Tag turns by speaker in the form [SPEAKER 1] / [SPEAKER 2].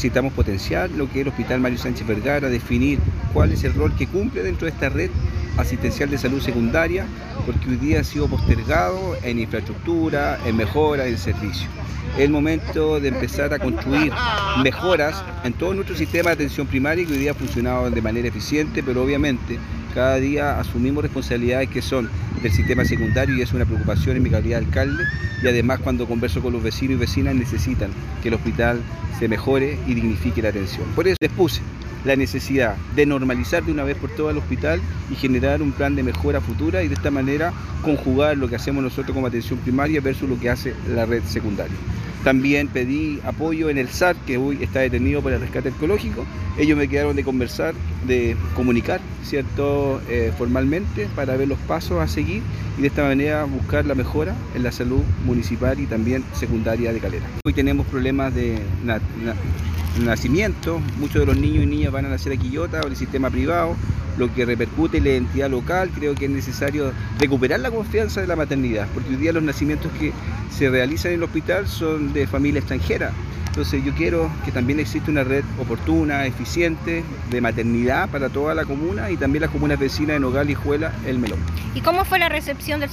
[SPEAKER 1] Necesitamos potenciar lo que es el Hospital Mario Sánchez Vergara, definir cuál es el rol que cumple dentro de esta red asistencial de salud secundaria, porque hoy día ha sido postergado en infraestructura, en mejora, en servicio. Es el momento de empezar a construir mejoras en todo nuestro sistema de atención primaria que hoy día ha funcionado de manera eficiente, pero obviamente cada día asumimos responsabilidades que son del sistema secundario y es una preocupación en mi calidad de alcalde y además cuando converso con los vecinos y vecinas necesitan que el hospital se mejore y dignifique la atención. Por eso les puse la necesidad de normalizar de una vez por todas el hospital y generar un plan de mejora futura y de esta manera conjugar lo que hacemos nosotros como atención primaria versus lo que hace la red secundaria. También pedí apoyo en el SAR, que hoy está detenido por el rescate ecológico. Ellos me quedaron de conversar, de comunicar, ¿cierto?, eh, formalmente para ver los pasos a seguir y de esta manera buscar la mejora en la salud municipal y también secundaria de Calera. Hoy tenemos problemas de na na nacimiento, muchos de los niños y niñas van a nacer a Quillota en el sistema privado, lo que repercute en la identidad local, creo que es necesario recuperar la confianza de la maternidad, porque hoy día los nacimientos que se realizan en el hospital son de familia extranjera. Entonces yo quiero que también exista una red oportuna, eficiente, de maternidad para toda la comuna y también las comunas vecinas de Nogal y Juela, El Melón.
[SPEAKER 2] ¿Y cómo fue la recepción del